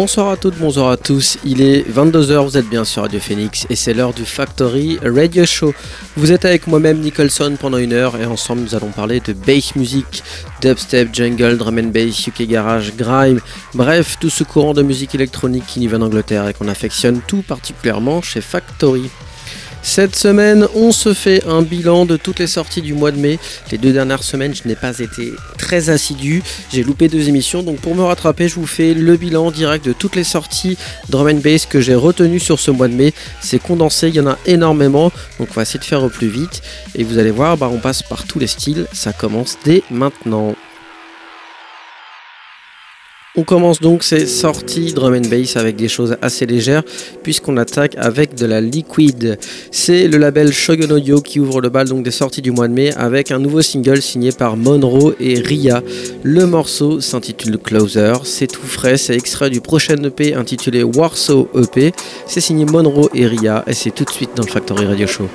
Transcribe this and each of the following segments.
Bonsoir à toutes, bonsoir à tous. Il est 22h, vous êtes bien sur Radio Phoenix et c'est l'heure du Factory Radio Show. Vous êtes avec moi-même Nicholson pendant une heure et ensemble nous allons parler de bass music, dubstep, jungle, drum and bass, UK garage, grime, bref, tout ce courant de musique électronique qui nous vient d'Angleterre et qu'on affectionne tout particulièrement chez Factory. Cette semaine, on se fait un bilan de toutes les sorties du mois de mai. Les deux dernières semaines, je n'ai pas été très assidu. J'ai loupé deux émissions, donc pour me rattraper, je vous fais le bilan direct de toutes les sorties drum and bass que j'ai retenues sur ce mois de mai. C'est condensé, il y en a énormément, donc on va essayer de faire au plus vite. Et vous allez voir, bah, on passe par tous les styles. Ça commence dès maintenant. On commence donc ces sorties drum and bass avec des choses assez légères puisqu'on attaque avec de la liquid. C'est le label Shogun Audio qui ouvre le bal donc des sorties du mois de mai avec un nouveau single signé par Monroe et Ria. Le morceau s'intitule Closer, c'est tout frais, c'est extrait du prochain EP intitulé Warsaw EP. C'est signé Monroe et Ria et c'est tout de suite dans le Factory Radio Show.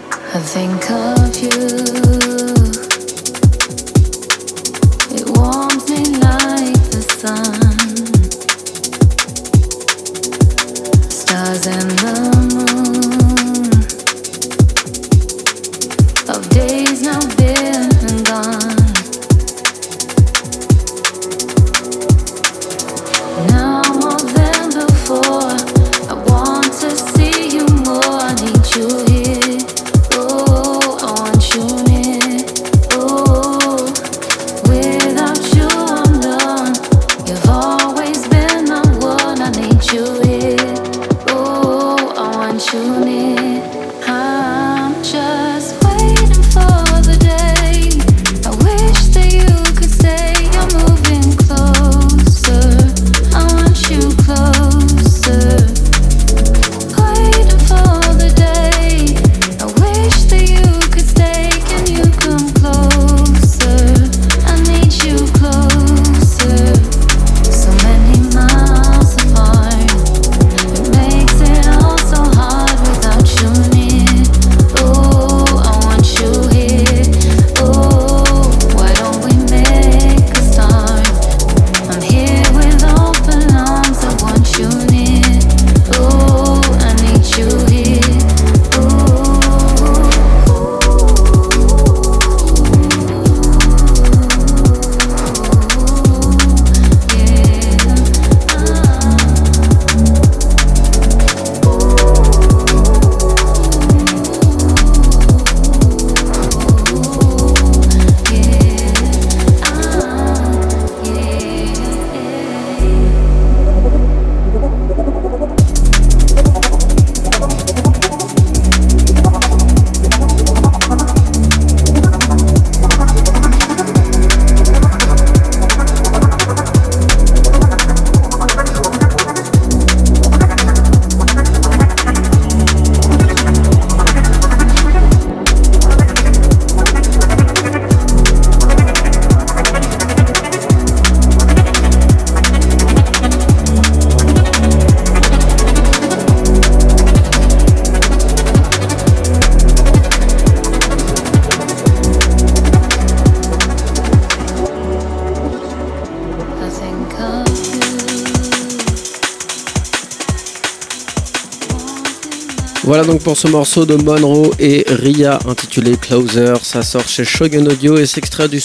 Donc pour ce morceau de Monroe et Ria intitulé Closer. Ça sort chez Shogun Audio et s'extrait du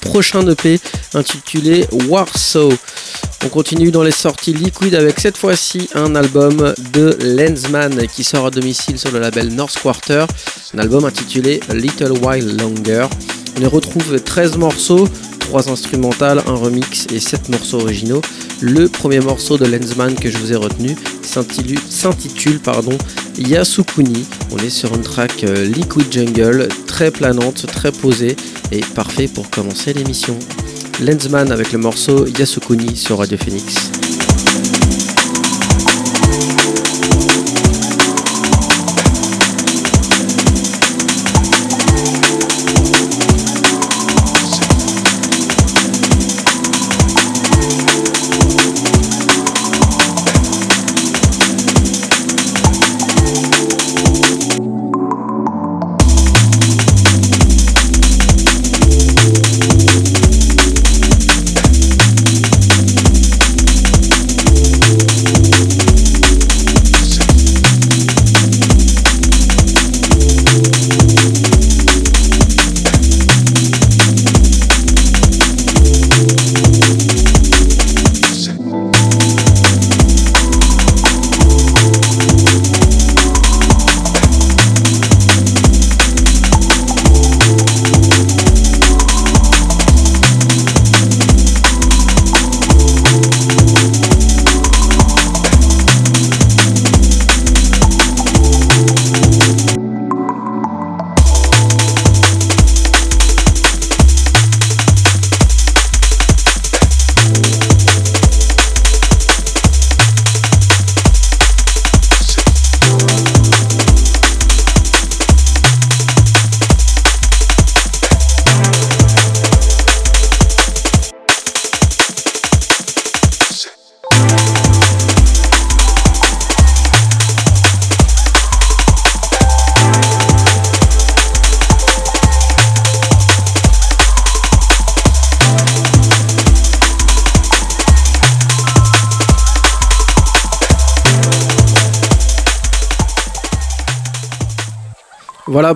prochain EP intitulé Warsaw. On continue dans les sorties Liquid avec cette fois-ci un album de Lensman qui sort à domicile sur le label North Quarter. Un album intitulé Little While Longer. On y retrouve 13 morceaux, 3 instrumentales, un remix et 7 morceaux originaux. Le premier morceau de Lensman que je vous ai retenu s'intitule Yasukuni. On est sur une track euh, Liquid Jungle, très planante, très posée et parfait pour commencer l'émission. Lensman avec le morceau Yasukuni sur Radio Phoenix.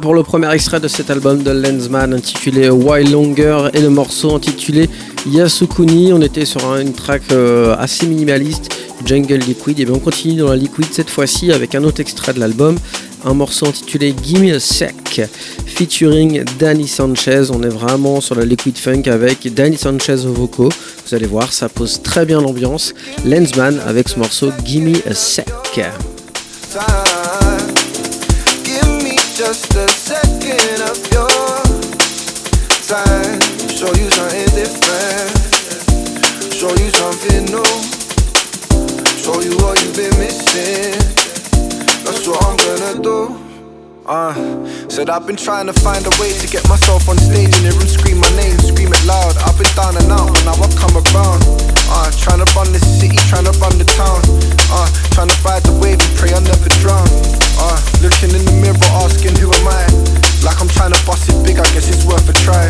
Pour le premier extrait de cet album de Lensman intitulé Why Longer et le morceau intitulé Yasukuni. On était sur une track euh, assez minimaliste, Jungle Liquid. Et bien on continue dans la Liquid cette fois-ci avec un autre extrait de l'album, un morceau intitulé Gimme a Sec featuring Danny Sanchez. On est vraiment sur la Liquid Funk avec Danny Sanchez au vocaux. Vous allez voir, ça pose très bien l'ambiance. Lensman avec ce morceau Gimme a Sec. Just a second of your time. Show you something different. Show you something new. Show you what you've been missing. That's what I'm gonna do. Uh, said I've been trying to find a way to get myself on stage in the room, scream my name, scream it loud. I've been down and out, but now I come around. Uh, trying to run the city, trying to run the town. Uh, trying to ride the wave and pray I never drown. Uh, looking in the mirror, asking who am I? Like I'm trying to bust it big, I guess it's worth a try.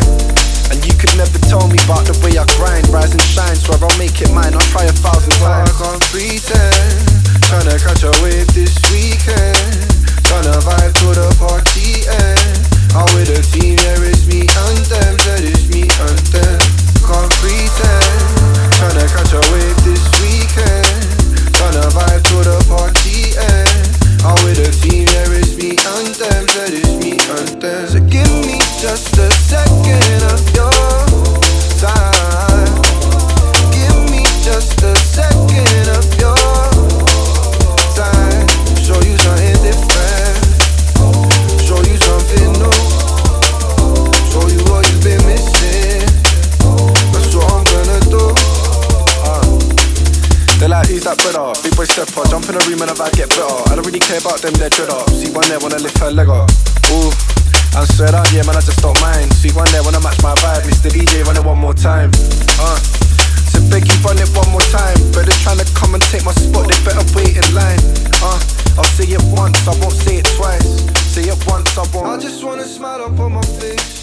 And you could never tell me about the way I grind, rise and shine, swear I'll make it mine, I'll try a thousand times. I can't pretend, trying to catch a wave this weekend. Trying to vibe to the party end. I'm with a team, there is me and them, that is me and them. Can't pretend, tryna catch a wave this weekend. Tryna vibe to the party. Eh? I'm with a team, me and them, me and them. So give me just a second of your time. Give me just a second of brother? Big boy stepper, jump in a room and I vibe get better. I don't really care about them, they're dread up. See one there wanna lift her leg up. Ooh, I'm straight up, yeah man, I just don't mind. See one there wanna match my vibe. Mr. DJ, run it one more time. Uh, so beg you run it one more time. Better trying to come and take my spot, they better wait in line. Uh, I'll say it once, I won't say it twice. Say it once, I won't. I just wanna smile up on my face.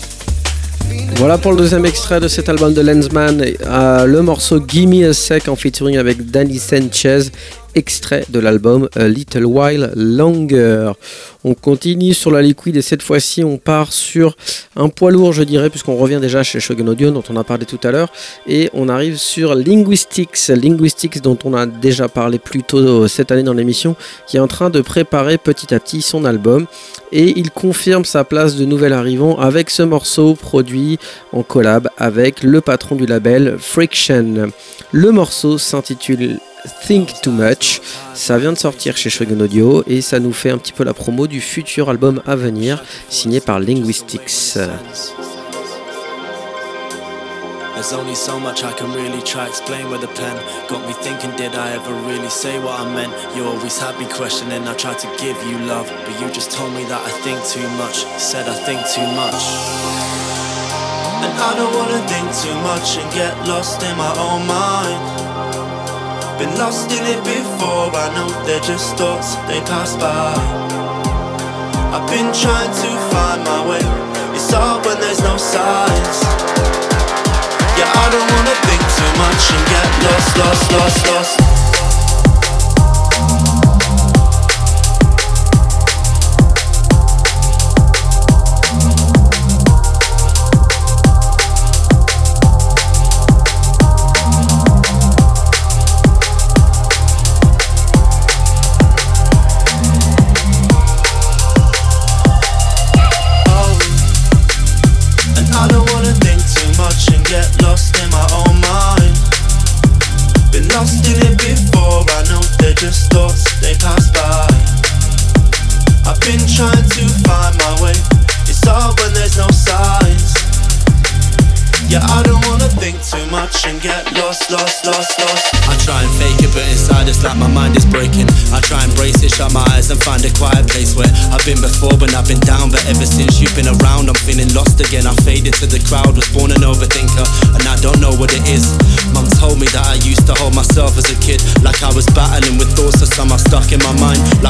Voilà pour le deuxième extrait de cet album de Lensman, euh, le morceau Gimme a Sec en featuring avec Danny Sanchez extrait de l'album A Little While Longer. On continue sur la liquide et cette fois-ci on part sur un poids lourd je dirais puisqu'on revient déjà chez Shogun Audio dont on a parlé tout à l'heure et on arrive sur Linguistics, Linguistics dont on a déjà parlé plus tôt cette année dans l'émission qui est en train de préparer petit à petit son album et il confirme sa place de nouvel arrivant avec ce morceau produit en collab avec le patron du label Friction. Le morceau s'intitule Think Too Much. Ça vient de sortir chez Shogun Audio et ça nous fait un petit peu la promo du futur album à venir signé par Linguistics. There's only so much I can really try explain with a pen. Got me thinking, did I ever really say what I meant? You always had me questioning, I tried to give you love, but you just told me that I think too much. Said I think too much. And I don't wanna think too much and get lost in my own mind. Been lost in it before, I know they're just thoughts, they pass by. I've been trying to find my way, it's hard when there's no signs. Yeah, I don't wanna think too much and get lost, lost, lost, lost. To the crowd,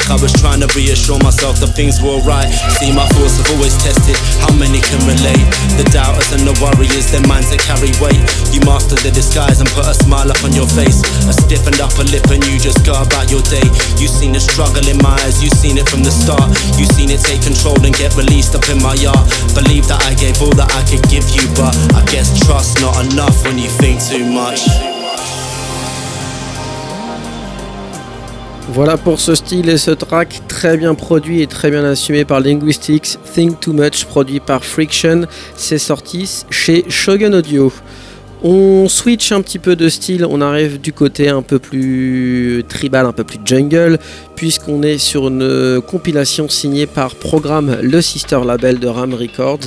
I was trying to reassure myself that things were alright. See, my thoughts have always tested how many can relate. The doubters and the warriors, their minds that carry weight. You master the disguise and put a smile up on your face, a stiffened upper lip, and you just go about your day. You seen the struggle in my eyes, you seen it from the start. You seen it take control and get released up in my yard. Believe that I gave all that I could give you, but I guess trust not enough when you think too much. Voilà pour ce style et ce track très bien produit et très bien assumé par Linguistics. Think Too Much produit par Friction. C'est sorti chez Shogun Audio. On switch un petit peu de style, on arrive du côté un peu plus tribal, un peu plus jungle, puisqu'on est sur une compilation signée par Programme, le sister label de Ram Records,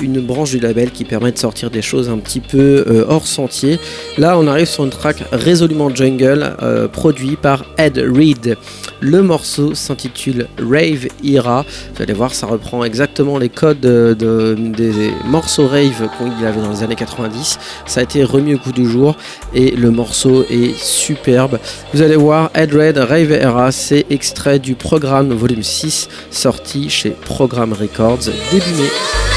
une branche du label qui permet de sortir des choses un petit peu euh, hors sentier. Là, on arrive sur une track résolument jungle, euh, produit par Ed Reed. Le morceau s'intitule Rave Era. Vous allez voir, ça reprend exactement les codes de- de- des morceaux rave qu'il avait dans les années 90. Ça a été remis au coup du jour et le morceau est superbe. Vous allez voir, Ed Red Rave Era, c'est extrait du programme volume 6 sorti chez Programme Records début mai.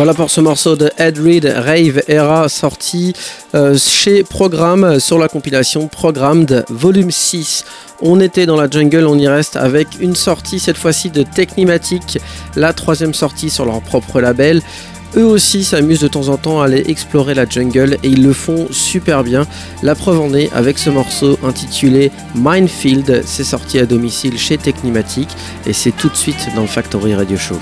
Voilà pour ce morceau de Ed Reed, Rave Era, sorti euh, chez Programme sur la compilation Programmed Volume 6. On était dans la jungle, on y reste avec une sortie cette fois-ci de Technimatic, la troisième sortie sur leur propre label. Eux aussi s'amusent de temps en temps à aller explorer la jungle et ils le font super bien. La preuve en est avec ce morceau intitulé Minefield. C'est sorti à domicile chez Technimatic et c'est tout de suite dans le Factory Radio Show.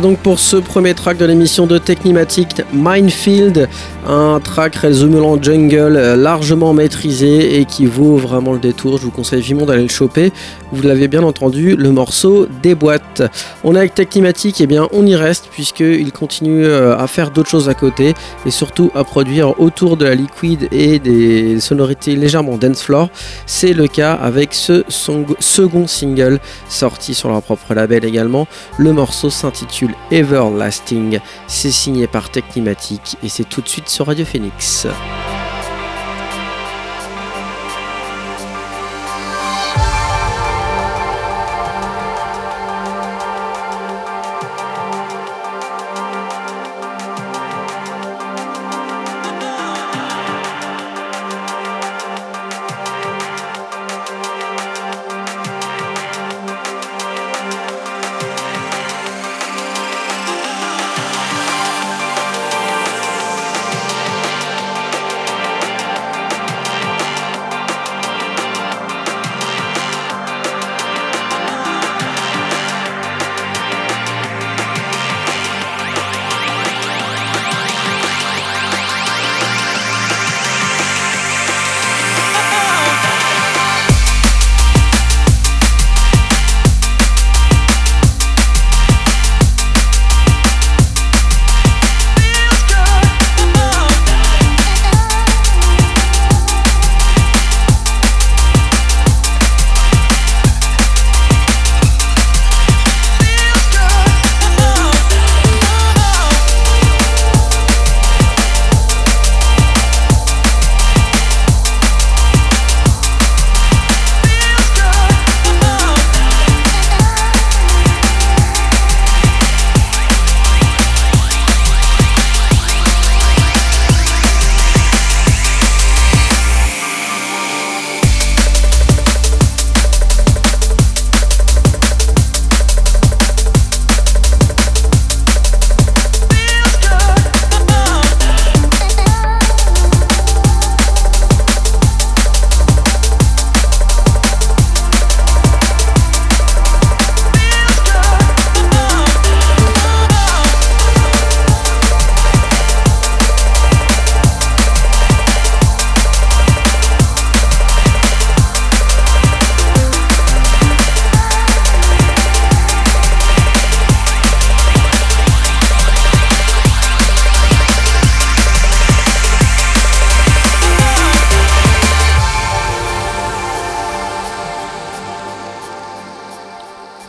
Donc pour ce premier track de l'émission de Technimatic, Minefield, un track résumé en jungle euh, largement maîtrisé et qui vaut vraiment le détour. Je vous conseille vivement d'aller le choper. Vous l'avez bien entendu, le morceau des boîtes. On est avec Technimatic, et eh bien on y reste puisqu'il continue euh, à faire d'autres choses à côté et surtout à produire autour de la liquide et des sonorités légèrement dance floor. C'est le cas avec ce second single sorti sur leur propre label également. Le morceau s'intitule Everlasting. C'est signé par Technimatic et c'est tout de suite sur Radio Phoenix.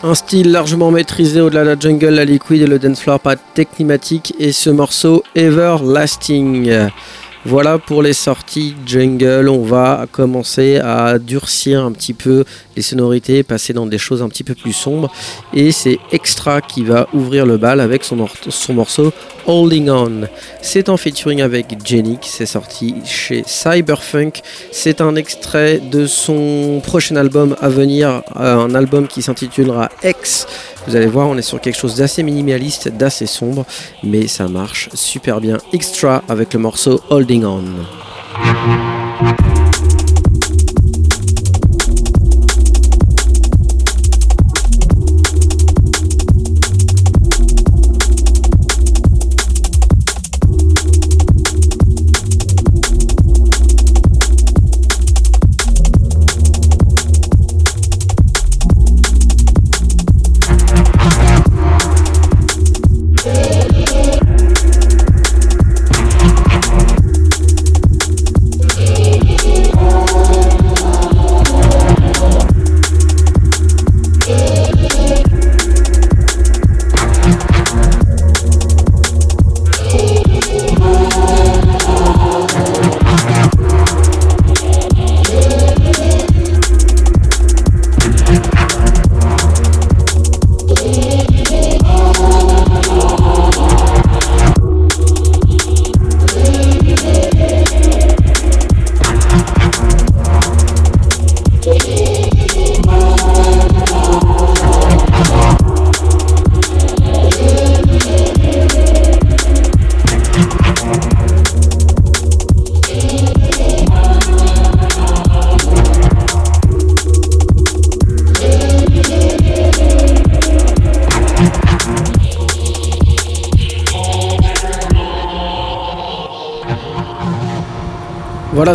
Un style largement maîtrisé au-delà de la jungle, la liquid et le dance floor, pas technimatique, et ce morceau Everlasting. Voilà pour les sorties jungle. On va commencer à durcir un petit peu les sonorités, passer dans des choses un petit peu plus sombres. Et c'est Extra qui va ouvrir le bal avec son, son morceau Holding On. C'est en featuring avec Jenny, c'est sorti chez Cyberfunk. C'est un extrait de son prochain album à venir, euh, un album qui s'intitulera X. Vous allez voir, on est sur quelque chose d'assez minimaliste, d'assez sombre, mais ça marche super bien. Extra avec le morceau Holding On.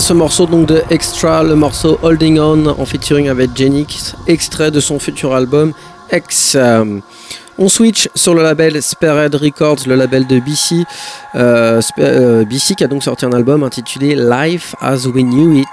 Ce morceau donc de Extra, le morceau Holding On en featuring avec Genix, extrait de son futur album X. Euh, on switch sur le label Spared Records, le label de BC. Euh, euh, BC qui a donc sorti un album intitulé Life as We Knew It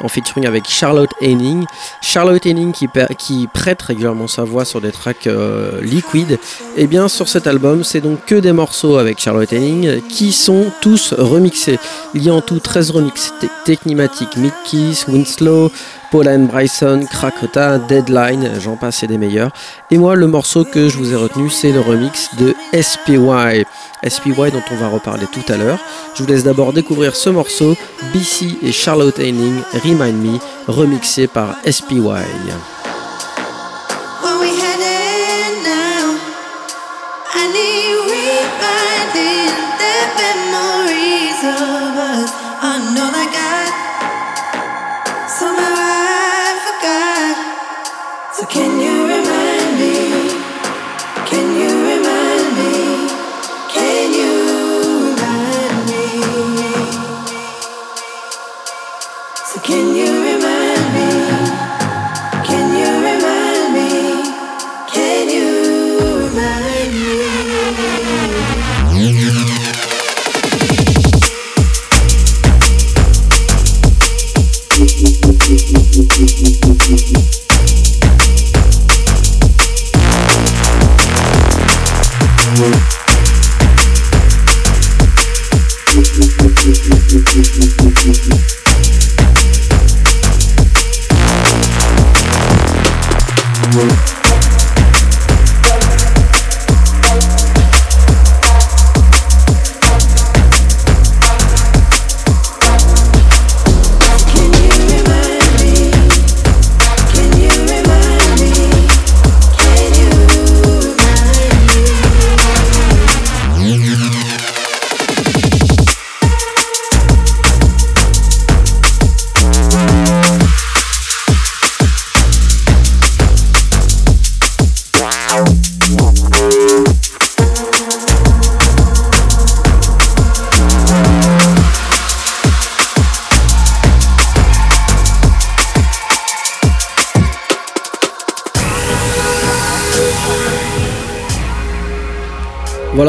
en featuring avec Charlotte Henning. Charlotte Henning qui, prête régulièrement sa voix sur des tracks euh, liquides. Et bien sur cet album, c'est donc que des morceaux avec Charlotte Henning qui sont tous remixés. Il y a en tout 13 remixes te- technimatiques Midkeys, Winslow, Paula and Bryson, Krakota, Deadline, j'en passe et des meilleurs. Et moi, le morceau que je vous ai retenu, c'est le remix de SPY. SPY dont on va reparler tout à l'heure. Je vous laisse d'abord découvrir ce morceau, BC et Charlotte Henning, Remind Me, remixé par SPY.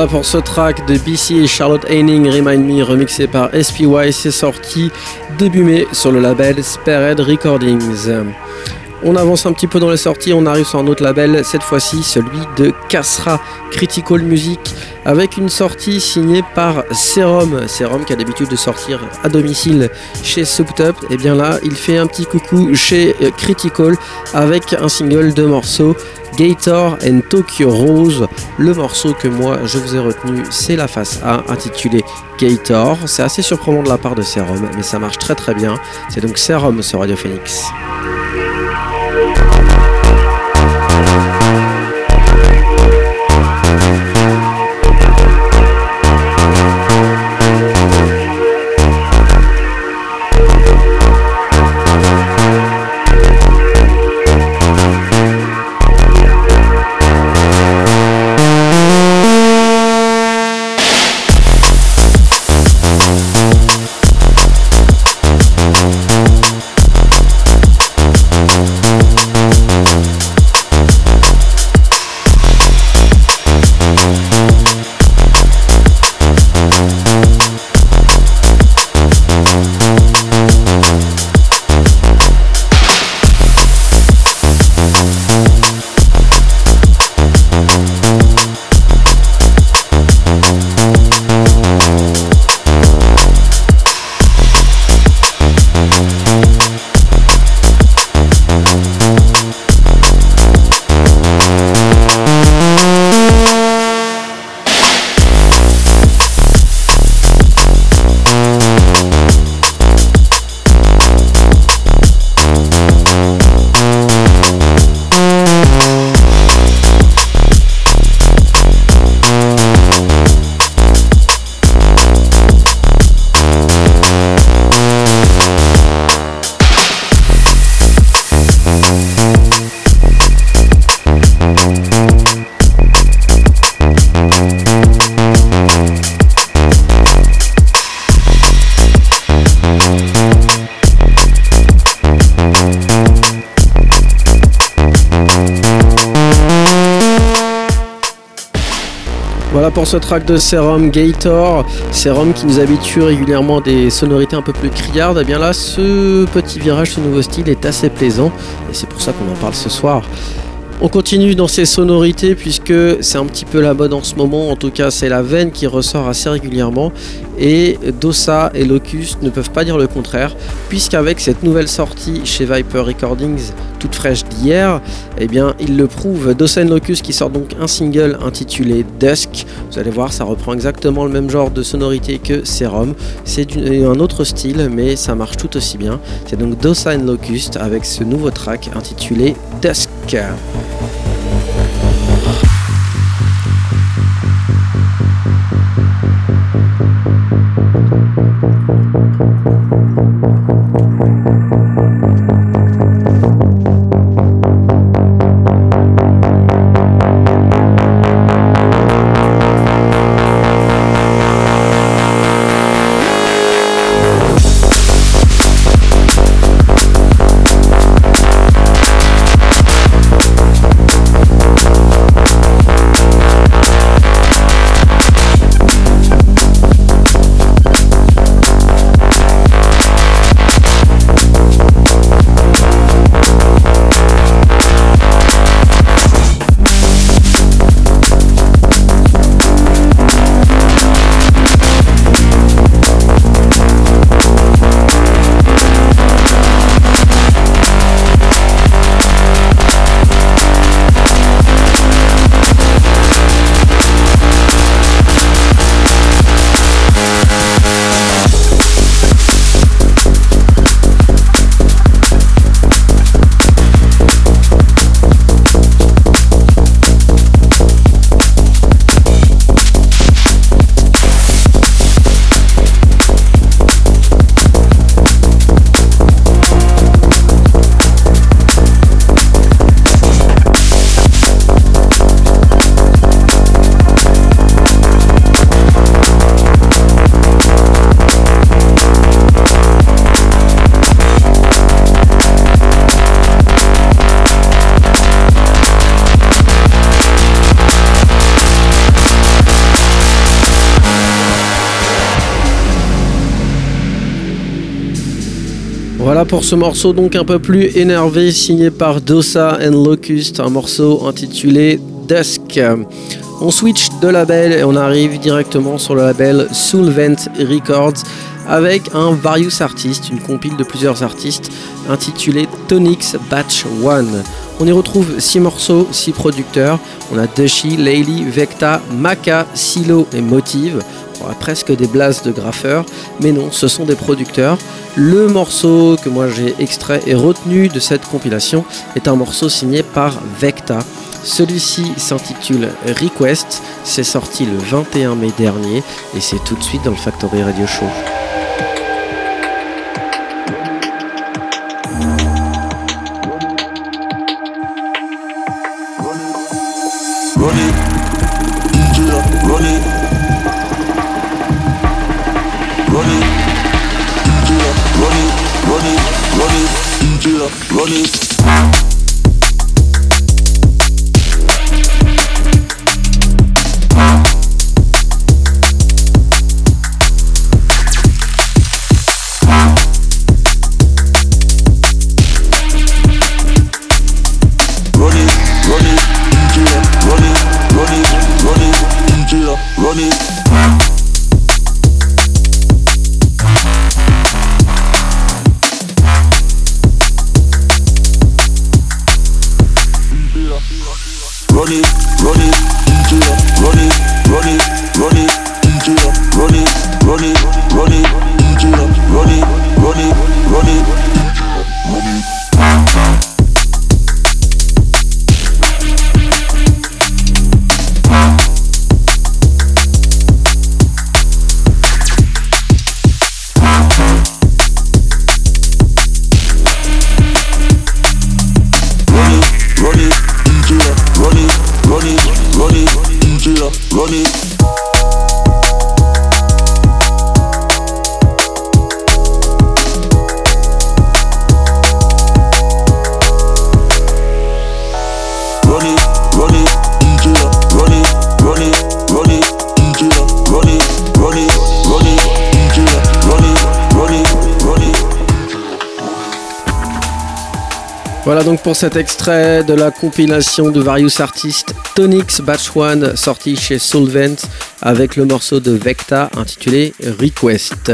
Pour ce track de BC et Charlotte Haining, Remind Me, remixé par SPY. C'est sorti début mai sur le label Spared Recordings. On avance un petit peu dans les sorties, on arrive sur un autre label, cette fois-ci celui de Kasra Critical Music, avec une sortie signée par Serum. Serum qui a l'habitude de sortir à domicile chez Up. Et bien là, il fait un petit coucou chez Critical avec un single de morceaux. Gator and Tokyo Rose. Le morceau que moi je vous ai retenu, c'est la face A intitulée Gator. C'est assez surprenant de la part de Serum, mais ça marche très très bien. C'est donc Serum sur Radio Phoenix. Ce track de Serum Gator. Serum qui nous habitue régulièrement des sonorités un peu plus criardes. Et bien là, ce petit virage, ce nouveau style est assez plaisant. Et c'est pour ça qu'on en parle ce soir. On continue dans ces sonorités puisque c'est un petit peu la mode en ce moment, en tout cas c'est la veine qui ressort assez régulièrement et Dossa et Locust ne peuvent pas dire le contraire puisqu'avec cette nouvelle sortie chez Viper Recordings toute fraîche d'hier, eh bien, il le prouve. Dosen Locus qui sort donc un single intitulé Dusk. Vous allez voir, ça reprend exactement le même genre de sonorité que Serum. C'est euh, un autre style, mais ça marche tout aussi bien. C'est donc Dosen Locust avec ce nouveau track intitulé Dusk. Pour ce morceau donc un peu plus énervé signé par Dosa and Locust, un morceau intitulé Dusk. On switch de label et on arrive directement sur le label Soulvent Records avec un Various Artist, une compile de plusieurs artistes intitulée Tonics Batch 1. On y retrouve 6 morceaux, 6 producteurs. On a Dushi, Layli, Vecta, Maka, Silo et Motive. Presque des blasts de graffeurs, mais non, ce sont des producteurs. Le morceau que moi j'ai extrait et retenu de cette compilation est un morceau signé par Vecta. Celui-ci s'intitule Request, c'est sorti le 21 mai dernier et c'est tout de suite dans le Factory Radio Show. DJ, Voilà donc pour cet extrait de la compilation de Various Artists Tonics Batch 1 sorti chez Solvent avec le morceau de Vecta intitulé Request.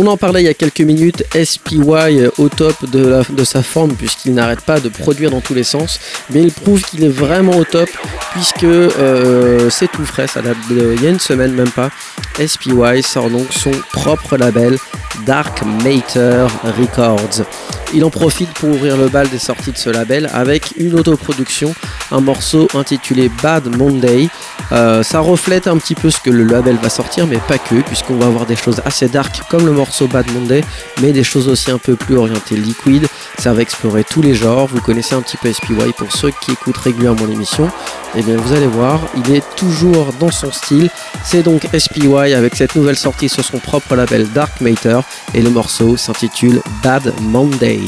On en parlait il y a quelques minutes, SPY au top de, sa forme puisqu'il n'arrête pas de produire dans tous les sens, mais il prouve qu'il est vraiment au top puisque euh, c'est tout frais, ça date il y a une semaine même pas. SPY sort donc son propre label Dark Matter Records. Il en profite pour ouvrir le bal des sorties de ce label avec une autoproduction, un morceau intitulé Bad Monday. Euh, ça reflète un petit peu ce que le label va sortir, mais pas que, puisqu'on va avoir des choses assez dark comme le morceau Bad Monday, mais des choses aussi un peu plus orientées liquid. Ça va explorer tous les genres. Vous connaissez un petit peu SPY pour ceux qui écoutent régulièrement l'émission. Et bien vous allez voir, il est toujours dans son style. C'est donc SPY avec cette nouvelle sortie sur son propre label Dark Matter et le morceau s'intitule Bad Monday.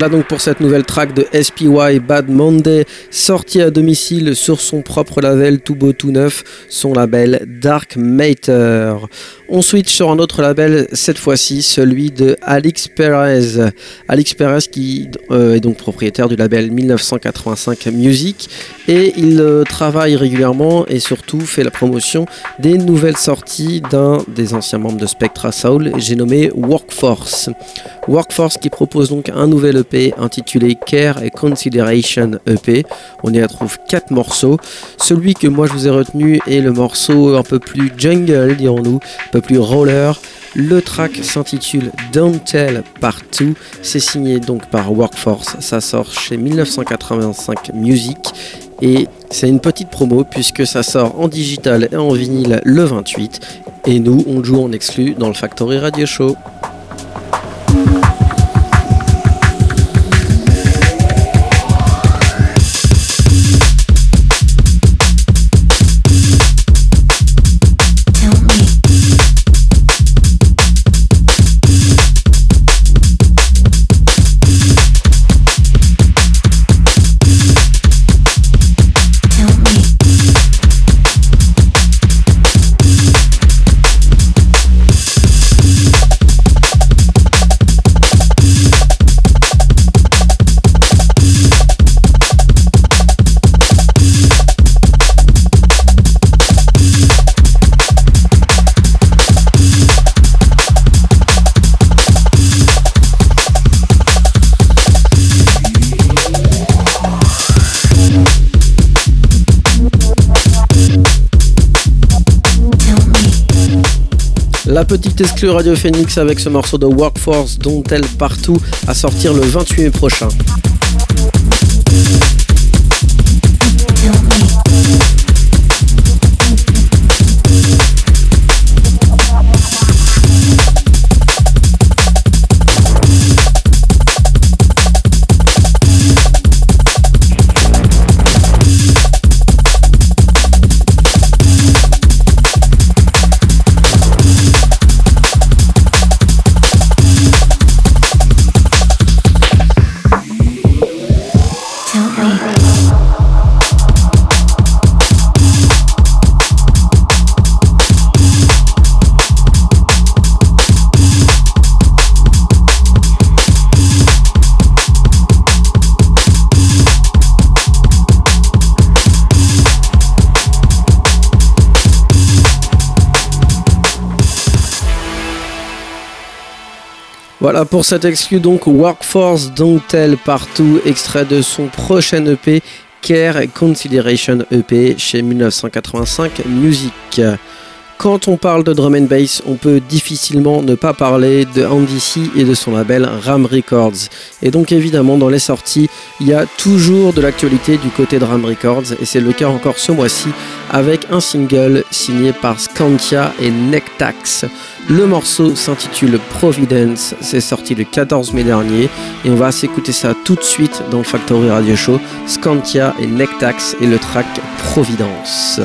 Voilà donc pour cette nouvelle track de SPY Bad Monday, sortie à domicile sur son propre label tout beau tout neuf, son label Dark Matter. On switch sur un autre label, cette fois-ci celui de Alix Perez. Alix Perez qui euh, est donc propriétaire du label 1985 Music et il euh, travaille régulièrement et surtout fait la promotion des nouvelles sorties d'un des anciens membres de Spectra Soul, j'ai nommé Workforce. Workforce qui propose donc un nouvel EP intitulé Care et Consideration EP. On y retrouve quatre morceaux. Celui que moi je vous ai retenu est le morceau un peu plus jungle, dirons-nous, un peu plus roller. Le track s'intitule Don't Tell Partout. C'est signé donc par Workforce. Ça sort chez 1985 Music. Et c'est une petite promo puisque ça sort en digital et en vinyle le 28. Et nous, on joue en exclu dans le Factory Radio Show. La petite exclue Radio Phoenix avec ce morceau de Workforce dont elle partout à sortir le 28 mai prochain. Voilà pour cet exclu donc Workforce Don't Tell Partout, extrait de son prochain EP Care Consideration EP chez 1985 Music. Quand on parle de drum and bass, on peut difficilement ne pas parler de Andy C et de son label Ram Records. Et donc évidemment dans les sorties, il y a toujours de l'actualité du côté de Ram Records et c'est le cas encore ce mois-ci avec un single signé par Scantia et Nectax. Le morceau s'intitule Providence, c'est sorti le 14 mai dernier et on va s'écouter ça tout de suite dans le Factory Radio Show. Scantia et Nectax et le track Providence.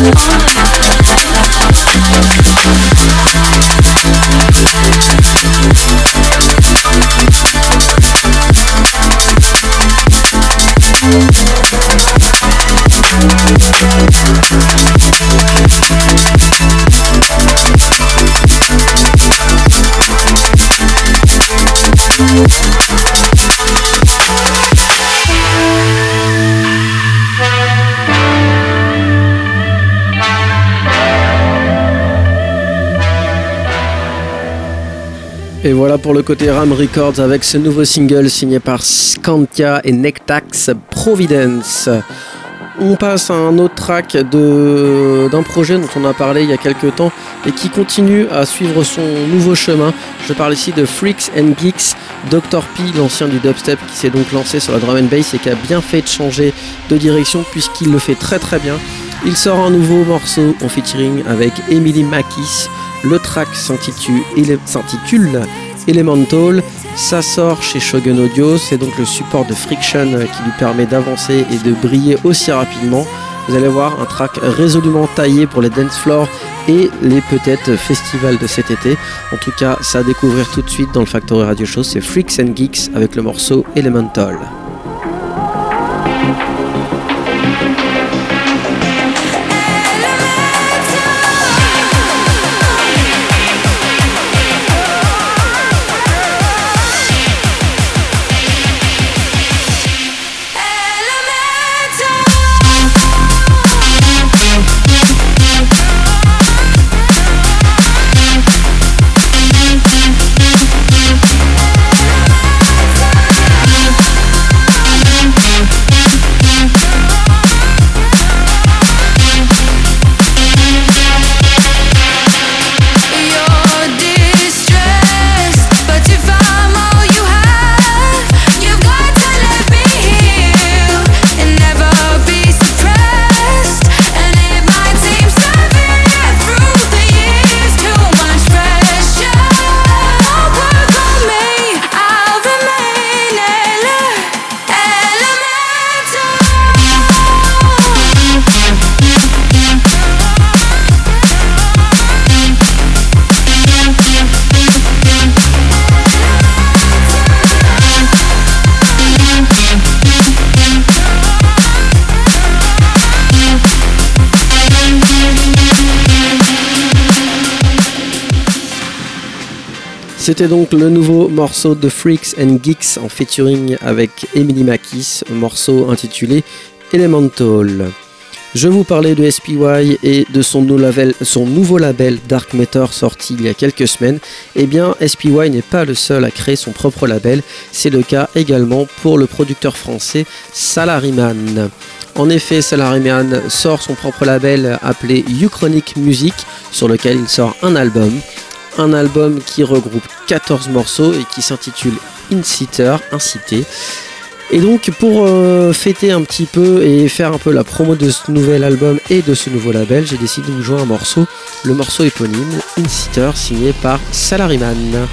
on Et voilà pour le côté Ram Records avec ce nouveau single signé par Scantia et Nectax Providence. On passe à un autre track d'un projet dont on a parlé il y a quelques temps et qui continue à suivre son nouveau chemin. Je parle ici de Freaks and Geeks, Dr. P, l'ancien du dubstep qui s'est donc lancé sur la drum and bass et qui a bien fait de changer de direction puisqu'il le fait très très bien. Il sort un nouveau morceau en featuring avec Emily Makis. Le track s'intitule Ele- s'intitule Elemental. Ça sort chez Shogun Audio. C'est donc le support de Friction qui lui permet d'avancer et de briller aussi rapidement. Vous allez voir un track résolument taillé pour les dance floors et les peut-être festivals de cet été. En tout cas, ça à découvrir tout de suite dans le Factory Radio Show. C'est Freaks and Geeks avec le morceau Elemental. C'était donc le nouveau morceau de Freaks and Geeks en featuring avec Emily Makis, morceau intitulé Elemental. Je vous parlais de SPY et de son, nouveau label Dark Matter sorti il y a quelques semaines. Eh bien, SPY n'est pas le seul à créer son propre label, c'est le cas également pour le producteur français Salaryman. En effet, Salaryman sort son propre label appelé Uchronic Music, sur lequel il sort un album un album qui regroupe 14 morceaux et qui s'intitule Inciter, incité. Et donc pour euh, fêter un petit peu et faire un peu la promo de ce nouvel album et de ce nouveau label, j'ai décidé de vous jouer un morceau, le morceau éponyme, Inciter, signé par Salaryman.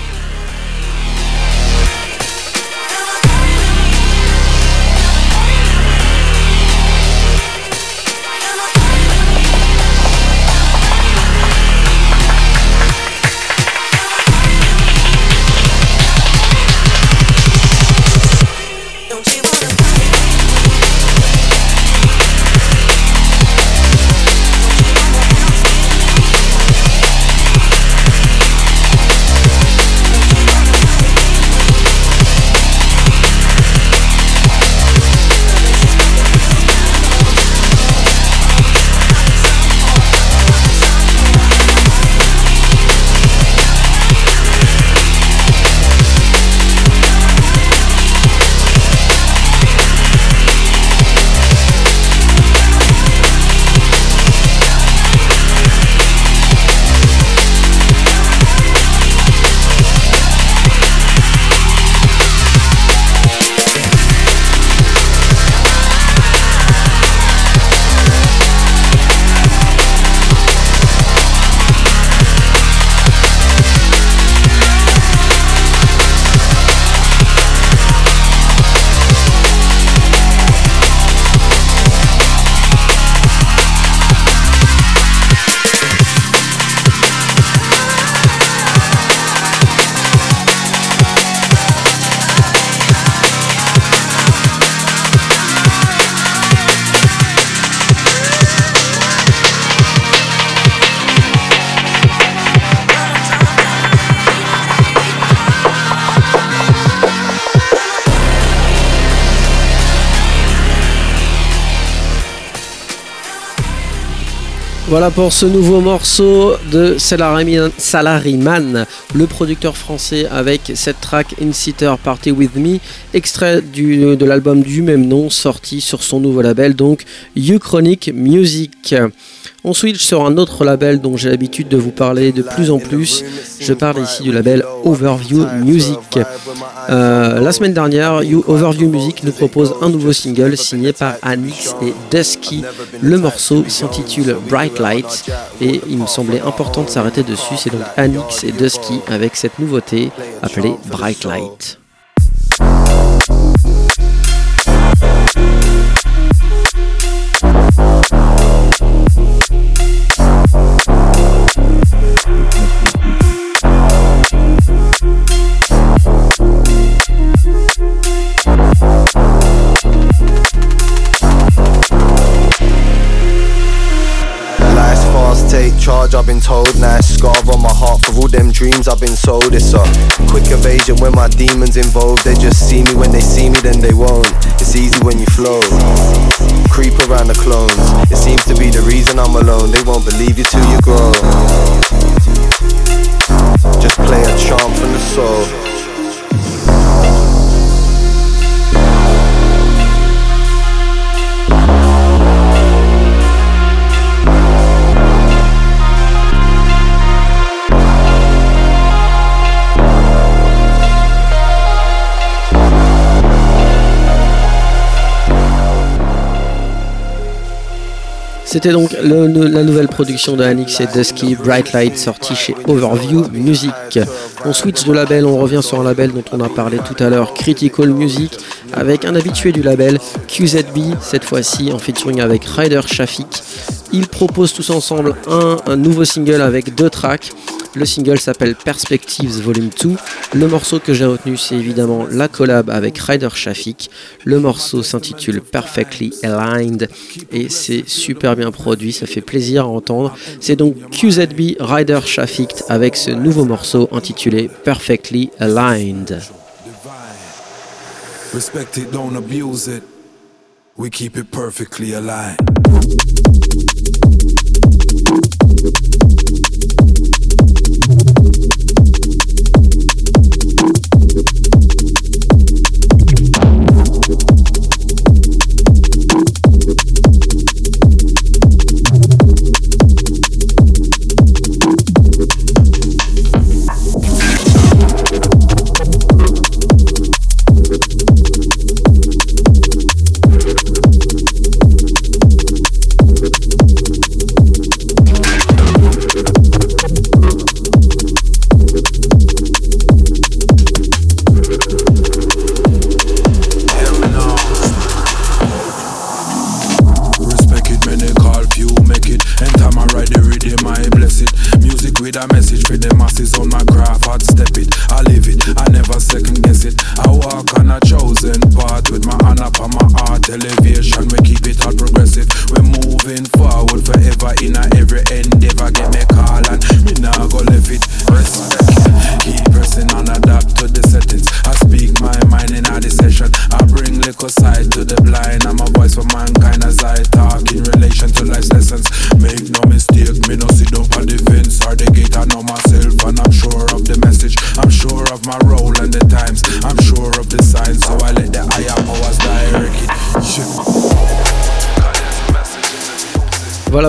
Voilà pour ce nouveau morceau de Salaryman, le producteur français avec cette track Inciter Party With Me, extrait de l'album du même nom sorti sur son nouveau label, donc Uchronic Music. On switch sur un autre label dont j'ai l'habitude de vous parler de plus en plus. Je parle ici du label Overview Music. Euh, la semaine dernière, Overview Music nous propose un nouveau single signé par Anix et Dusky. Le morceau s'intitule Bright Lights et il me semblait important de s'arrêter dessus. C'est donc Anix et Dusky avec cette nouveauté appelée Bright Light. I've been told. Nice scar on my heart for all them dreams I've been sold. It's a quick evasion when my demons involved. They just see me when they see me, then they won't. It's easy when you flow. Creep around the clones. It seems to be the reason I'm alone. They won't believe you till you grow. Just play a charm from the soul. C'était donc la nouvelle production de Anix et Dusky, Bright Light, sortie chez Overview Music. On switch de label, on revient sur un label dont on a parlé tout à l'heure, Critical Music, avec un habitué du label, QZB, cette fois-ci en featuring avec Ryder Shafik. Ils proposent tous ensemble un nouveau single avec deux tracks. Le single s'appelle Perspectives Volume 2. Le morceau que j'ai retenu, c'est évidemment la collab avec Ryder Shafik. Le morceau s'intitule Perfectly Aligned et c'est super bien produit, ça fait plaisir à entendre. C'est donc QZB Ryder Shafik avec ce nouveau morceau intitulé Perfectly Aligned. Respect it, don't abuse it. We keep it perfectly aligned. Elevation,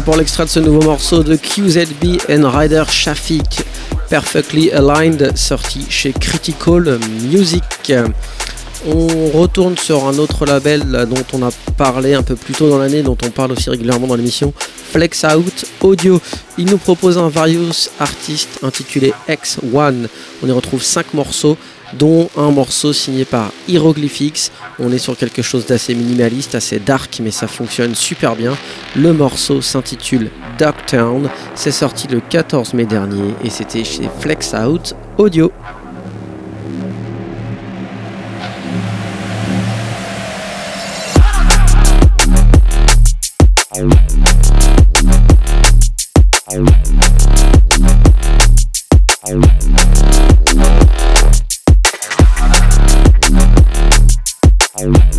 Pour l'extrait de ce nouveau morceau de QZB and Ryder Shafik, Perfectly Aligned, sorti chez Critical Music. On retourne sur un autre label dont on a parlé un peu plus tôt dans l'année, dont on parle aussi régulièrement dans l'émission, Flex Out Audio. Il nous propose un Various Artist intitulé X1. On y retrouve 5 morceaux, dont un morceau signé par Hieroglyphics. On est sur quelque chose d'assez minimaliste, assez dark, mais ça fonctionne super bien. Le morceau s'intitule Darktown. C'est sorti le 14 mai dernier et c'était chez Flex Out Audio. I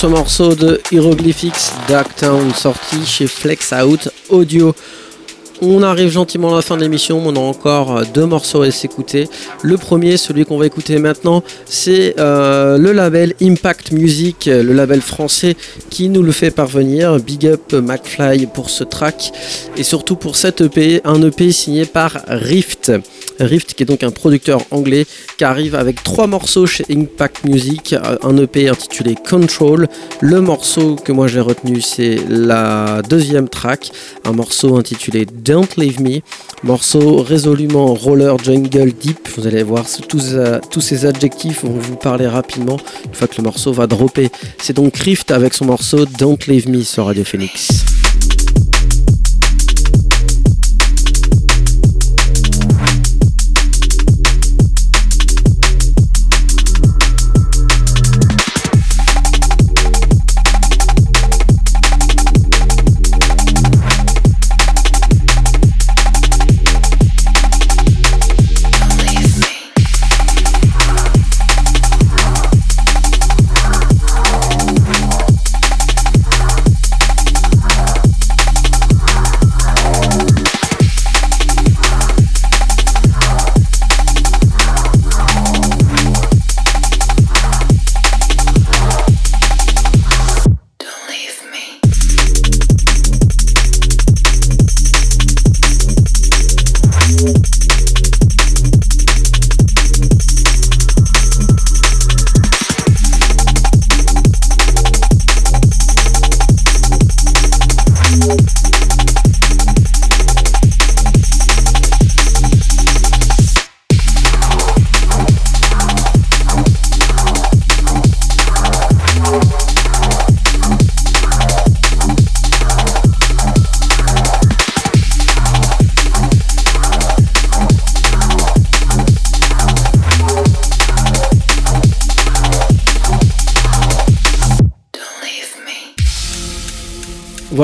ce morceau de Hieroglyphics Dark Town sorti chez Flex Out Audio. On arrive gentiment à la fin de l'émission, on a encore deux morceaux à s'écouter. Le premier, celui qu'on va écouter maintenant, c'est euh, le label Impact Music, le label français qui nous le fait parvenir. Big up McFly pour ce track et surtout pour cet EP, un EP signé par Rift. Rift qui est donc un producteur anglais qui arrive avec trois morceaux chez Impact Music, un EP intitulé Control. Le morceau que moi j'ai retenu c'est la deuxième track, un morceau intitulé Don't Leave Me, morceau résolument roller jungle deep. Vous allez voir tous, euh, tous ces adjectifs vont vous parler rapidement une fois que le morceau va dropper. C'est donc Rift avec son morceau Don't Leave Me sur Radio Phoenix.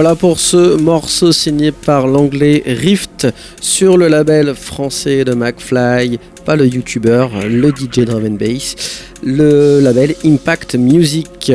Voilà pour ce morceau signé par l'anglais Rift sur le label français de McFly, pas le YouTuber, le DJ Drum Bass, le label Impact Music.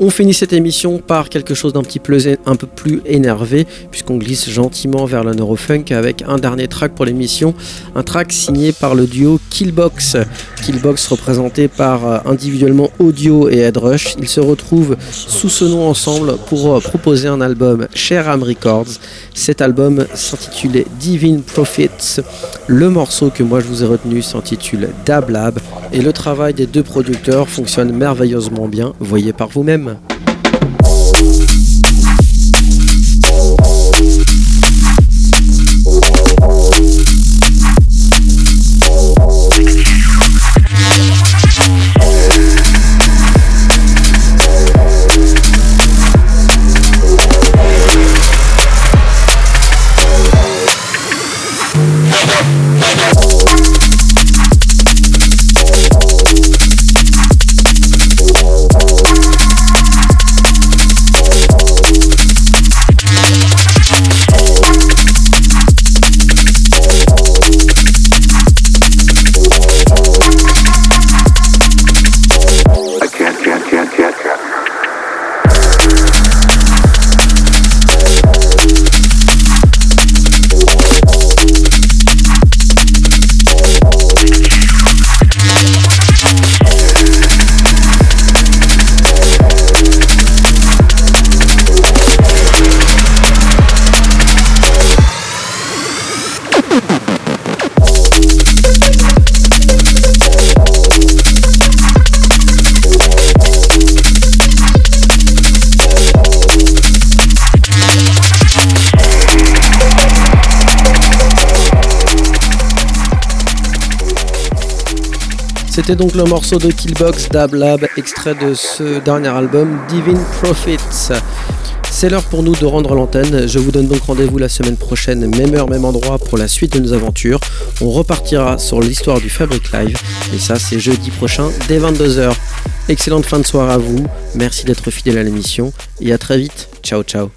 On finit cette émission par quelque chose d'un petit peu, un peu plus énervé, puisqu'on glisse gentiment vers le neurofunk avec un dernier track pour l'émission, un track signé par le duo Killbox. Killbox représenté par euh, individuellement Audio et Headrush. Ils se retrouvent sous ce nom ensemble pour euh, proposer un album Cher Am Records. Cet album s'intitule Divine Profits. Le morceau que moi je vous ai retenu s'intitule Dab Lab et le travail des deux producteurs fonctionne merveilleusement bien, voyez par vous-même. Don't C'était donc le morceau de Killbox Dab Lab, extrait de ce dernier album Divine Prophets. C'est l'heure pour nous de rendre l'antenne. Je vous donne donc rendez-vous la semaine prochaine, même heure, même endroit, pour la suite de nos aventures. On repartira sur l'histoire du Fabric Live, et ça c'est jeudi prochain dès 22h. Excellente fin de soirée à vous, merci d'être fidèle à l'émission, et à très vite. Ciao ciao.